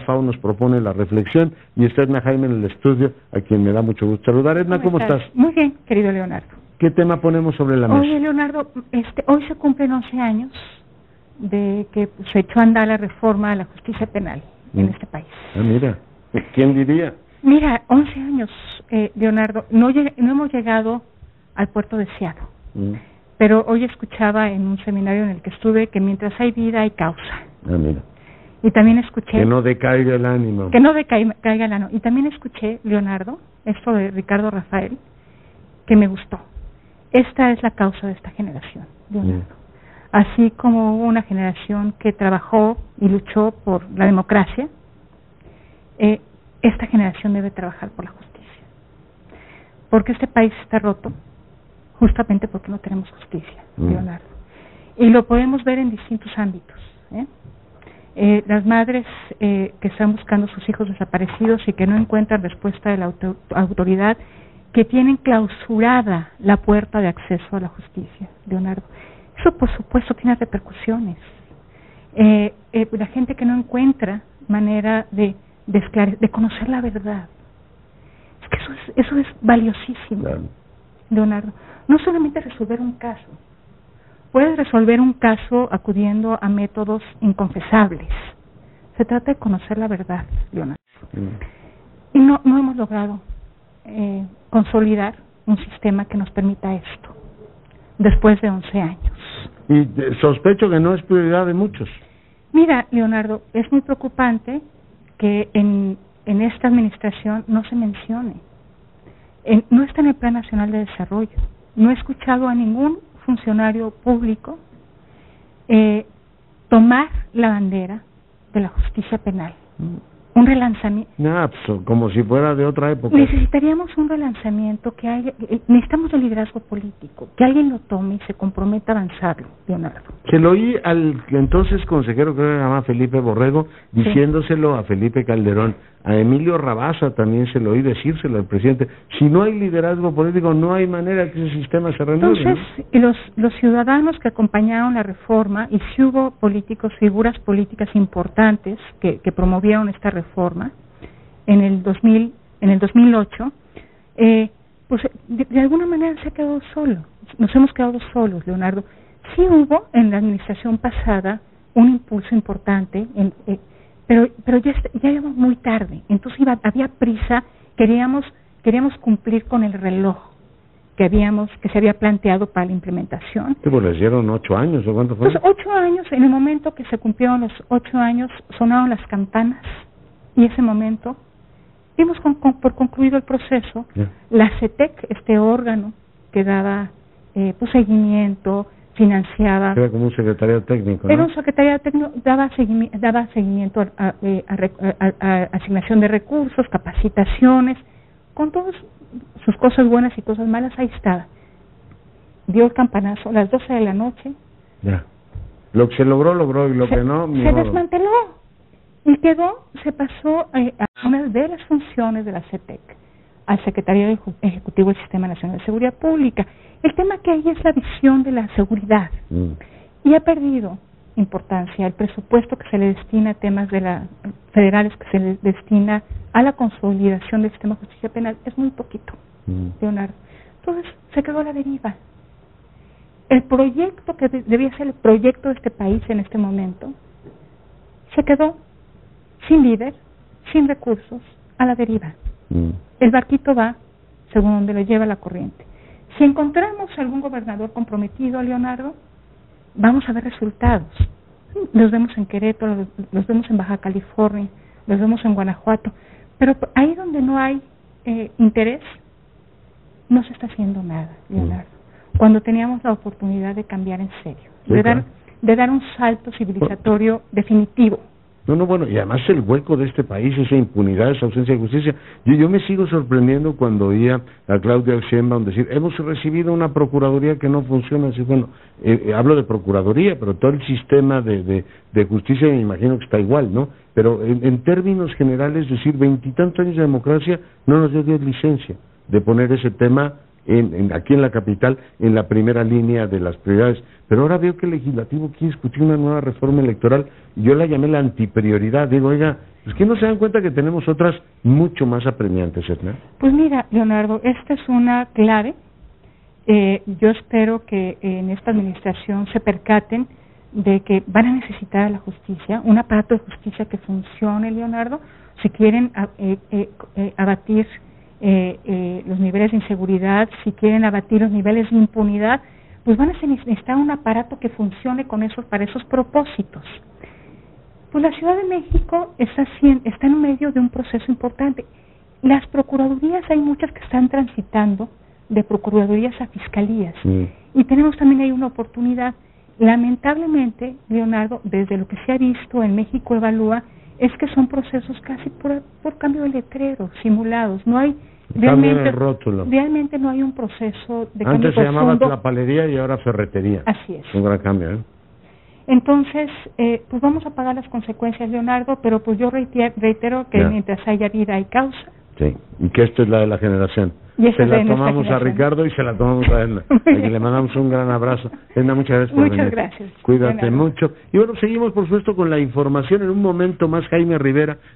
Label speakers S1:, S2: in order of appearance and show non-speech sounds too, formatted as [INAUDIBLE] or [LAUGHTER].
S1: FAO nos propone la reflexión y está Edna Jaime en el estudio, a quien me da mucho gusto saludar. Edna, ¿cómo, estás?
S2: Muy bien, querido Leonardo.
S1: ¿Qué tema ponemos sobre la mesa?
S2: Oye, Leonardo, este, hoy se cumplen 11 años de que se echó a andar la reforma a la justicia penal en
S1: Mm.
S2: este país.
S1: Ah, mira, ¿quién diría?
S2: Mira, 11 años, eh, Leonardo, no, no hemos llegado al puerto deseado,
S1: Mm.
S2: pero hoy escuchaba en un seminario en el que estuve que mientras hay vida hay causa.
S1: Ah, mira,
S2: Y también escuché...
S1: que no decaiga el ánimo.
S2: Que no decaiga caiga el ano. Y también escuché, Leonardo, esto de Ricardo Rafael, que me gustó. Esta es la causa de esta generación, Leonardo. Así como hubo una generación que trabajó y luchó por la democracia, eh, esta generación debe trabajar por la justicia. Porque este país está roto justamente porque no tenemos justicia,
S1: Mm.
S2: Leonardo. Y lo podemos ver en distintos ámbitos. ¿eh? Eh, las madres eh, que están buscando a sus hijos desaparecidos y que no encuentran respuesta de la auto- autoridad, que tienen clausurada la puerta de acceso a la justicia, Leonardo. Eso, por supuesto, tiene repercusiones. Eh, eh, la gente que no encuentra manera de, de, conocer la verdad. Es que eso es, eso es valiosísimo,
S1: Claro.
S2: Leonardo. No solamente resolver un caso, puedes resolver un caso acudiendo a métodos inconfesables. Se trata de conocer la verdad, Leonardo.
S1: Mm.
S2: Y no, no hemos logrado eh, consolidar un sistema que nos permita esto, después de 11 años.
S1: Y sospecho que no es prioridad de muchos.
S2: Mira, Leonardo, es muy preocupante que en, en esta administración no se mencione. En- no está en el Plan Nacional de Desarrollo. No he escuchado a ningún funcionario público eh, tomar la bandera de la justicia penal. Un relanzamiento.
S1: Como si fuera de otra época.
S2: Necesitaríamos un relanzamiento que haya, eh, necesitamos el liderazgo político, que alguien lo tome y se comprometa a avanzarlo, Leonardo.
S1: Se lo oí al entonces consejero, creo que se llama Felipe Borrego, diciéndoselo a Felipe Calderón. A Emilio Rabasa también se lo oí decírselo al presidente. Si no hay liderazgo político, no hay manera que ese sistema se renueve.
S2: Entonces, los, ciudadanos que acompañaron la reforma, y si hubo políticos, figuras políticas importantes que, promovieron esta reforma en el 2000, en el 2008, eh, pues de, de alguna manera se ha quedado solo. Nos hemos quedado solos, Leonardo. Sí hubo en la administración pasada un impulso importante, en, eh, pero pero ya est- ya íbamos muy tarde. Entonces iba, había prisa, queríamos queríamos cumplir con el reloj que habíamos que se había planteado para la implementación.
S1: Sí, pues les dieron ocho años, ¿o cuánto fue?
S2: Pues ocho años, en el momento que se cumplieron los ocho años, sonaron las campanas y ese momento dimos con- con- por concluido el proceso. La CETEC, este órgano que daba eh, pues, seguimiento, financiaba,
S1: Era como un secretario técnico, ¿no?
S2: era un secretario técnico, daba, seguimi- daba seguimiento a, eh, a a- a- a asignación de recursos, capacitaciones, con todas sus cosas buenas y cosas malas, ahí estaba. Dio el campanazo a las 12 de la noche,
S1: Ya. Lo que se logró, logró, y lo
S2: se,
S1: que no, ni
S2: se
S1: modo.
S2: desmanteló y quedó, se pasó eh, a una de las funciones de la CETEC al Secretario Ejecu- Ejecutivo del Sistema Nacional de Seguridad Pública. El tema que hay es la visión de la seguridad
S1: Mm.
S2: y ha perdido importancia el presupuesto que se le destina a temas de la federales que se le destina a la consolidación del sistema de justicia penal es muy poquito,
S1: Mm.
S2: Leonardo. Entonces se quedó a la deriva. El proyecto que de- debía ser el proyecto de este país en este momento se quedó sin líder, sin recursos, a la deriva.
S1: Mm.
S2: El barquito va según donde lo lleva la corriente. Si encontramos algún gobernador comprometido, Leonardo, vamos a ver resultados. Los vemos en Querétaro, los, vemos en Baja California, los vemos en Guanajuato, pero ahí donde no hay eh, interés, no se está haciendo nada, Leonardo. Cuando teníamos la oportunidad de cambiar en serio, de, dar, de dar un salto civilizatorio definitivo.
S1: No, no, bueno, y además el hueco de este país, esa impunidad, esa ausencia de justicia. Yo, yo me sigo sorprendiendo cuando oía a Claudia Sheinbaum decir, hemos recibido una procuraduría que no funciona. Así, bueno, eh, eh, hablo de procuraduría, pero todo el sistema de, de, justicia me imagino que está igual, ¿no? Pero en, en términos generales, decir, veintitantos años de democracia no nos dio licencia de poner ese tema en, aquí en la capital en la primera línea de las prioridades. Pero ahora veo que el legislativo quiere discutir una nueva reforma electoral yo la llamé la antiprioridad. Digo, oiga, ¿es que no se dan cuenta que tenemos otras mucho más apremiantes, Edna?
S2: Pues mira, Leonardo, esta es una clave. Eh, yo espero que en esta administración se percaten de que van a necesitar a la justicia, un aparato de justicia que funcione, Leonardo, si quieren eh, eh, eh, abatir los niveles de inseguridad, si quieren abatir los niveles de impunidad, pues van a necesitar un aparato que funcione con esos, para esos propósitos. Pues la Ciudad de México está, está en medio de un proceso importante. Las procuradurías, hay muchas que están transitando de procuradurías a fiscalías. Y tenemos también ahí una oportunidad Lamentablemente, Leonardo, desde lo que se ha visto en México Evalúa, es que son procesos casi por, cambio de letrero, simulados. No hay realmente,
S1: rótulo.
S2: realmente no hay un proceso de
S1: Antes
S2: se
S1: llamaba palería y ahora ferretería.
S2: Así es.
S1: Un gran cambio, ¿eh?
S2: Entonces, eh, pues vamos a pagar las consecuencias, Leonardo, pero pues yo reitero, que mientras haya vida hay causa.
S1: Sí, y que esto es la de la generación
S2: se
S1: la tomamos a Ricardo y se la tomamos a Edna. [LAUGHS] y le mandamos un gran abrazo. Edna, muchas gracias
S2: por muchas gracias.
S1: Cuídate mucho. Y bueno, seguimos por supuesto con la información. En un momento más, Jaime Rivera